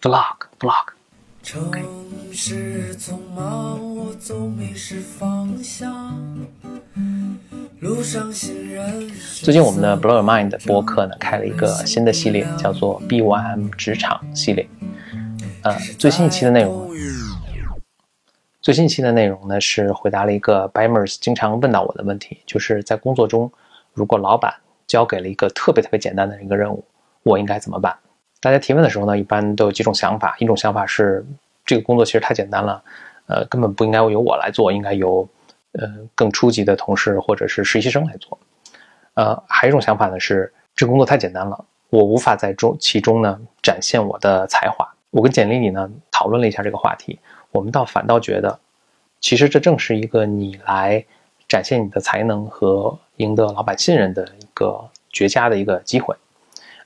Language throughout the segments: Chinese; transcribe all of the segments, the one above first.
vlog vlog。城市匆忙，我总迷失方向。路上行人最近我们的 Blow Your Mind 播客呢开了一个新的系列，叫做 B1M 职场系列。呃，最新一期的内容，最新一期的内容呢是回答了一个 Bimers 经常问到我的问题，就是在工作中，如果老板交给了一个特别特别简单的一个任务，我应该怎么办？大家提问的时候呢，一般都有几种想法。一种想法是，这个工作其实太简单了，呃，根本不应该由我来做，应该由呃更初级的同事或者是实习生来做。呃，还有一种想法呢是，这工作太简单了，我无法在中其中呢展现我的才华。我跟简历里呢讨论了一下这个话题，我们倒反倒觉得，其实这正是一个你来展现你的才能和赢得老板信任的一个绝佳的一个机会。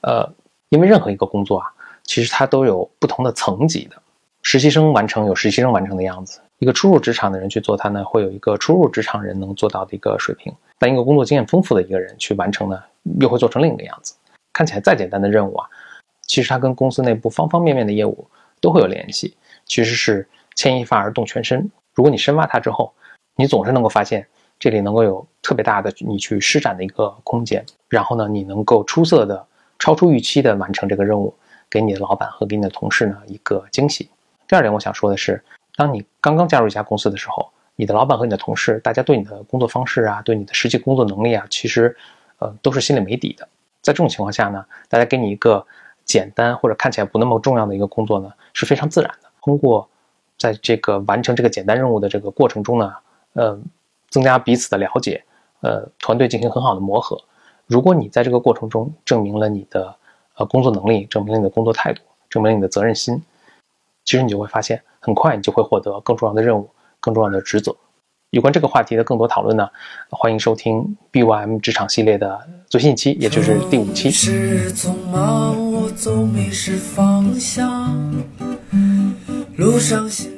呃。因为任何一个工作啊，其实它都有不同的层级的。实习生完成有实习生完成的样子，一个初入职场的人去做它呢，会有一个初入职场人能做到的一个水平。但一个工作经验丰富的一个人去完成呢，又会做成另一个样子。看起来再简单的任务啊，其实它跟公司内部方方面面的业务都会有联系。其实是牵一发而动全身。如果你深挖它之后，你总是能够发现这里能够有特别大的你去施展的一个空间。然后呢，你能够出色的。超出预期的完成这个任务，给你的老板和给你的同事呢一个惊喜。第二点，我想说的是，当你刚刚加入一家公司的时候，你的老板和你的同事，大家对你的工作方式啊，对你的实际工作能力啊，其实，呃，都是心里没底的。在这种情况下呢，大家给你一个简单或者看起来不那么重要的一个工作呢，是非常自然的。通过在这个完成这个简单任务的这个过程中呢，呃，增加彼此的了解，呃，团队进行很好的磨合。如果你在这个过程中证明了你的呃工作能力，证明了你的工作态度，证明了你的责任心，其实你就会发现，很快你就会获得更重要的任务、更重要的职责。有关这个话题的更多讨论呢，欢迎收听 BYM 职场系列的最新一期，也就是第五期。是匆忙，我总迷失方向路上行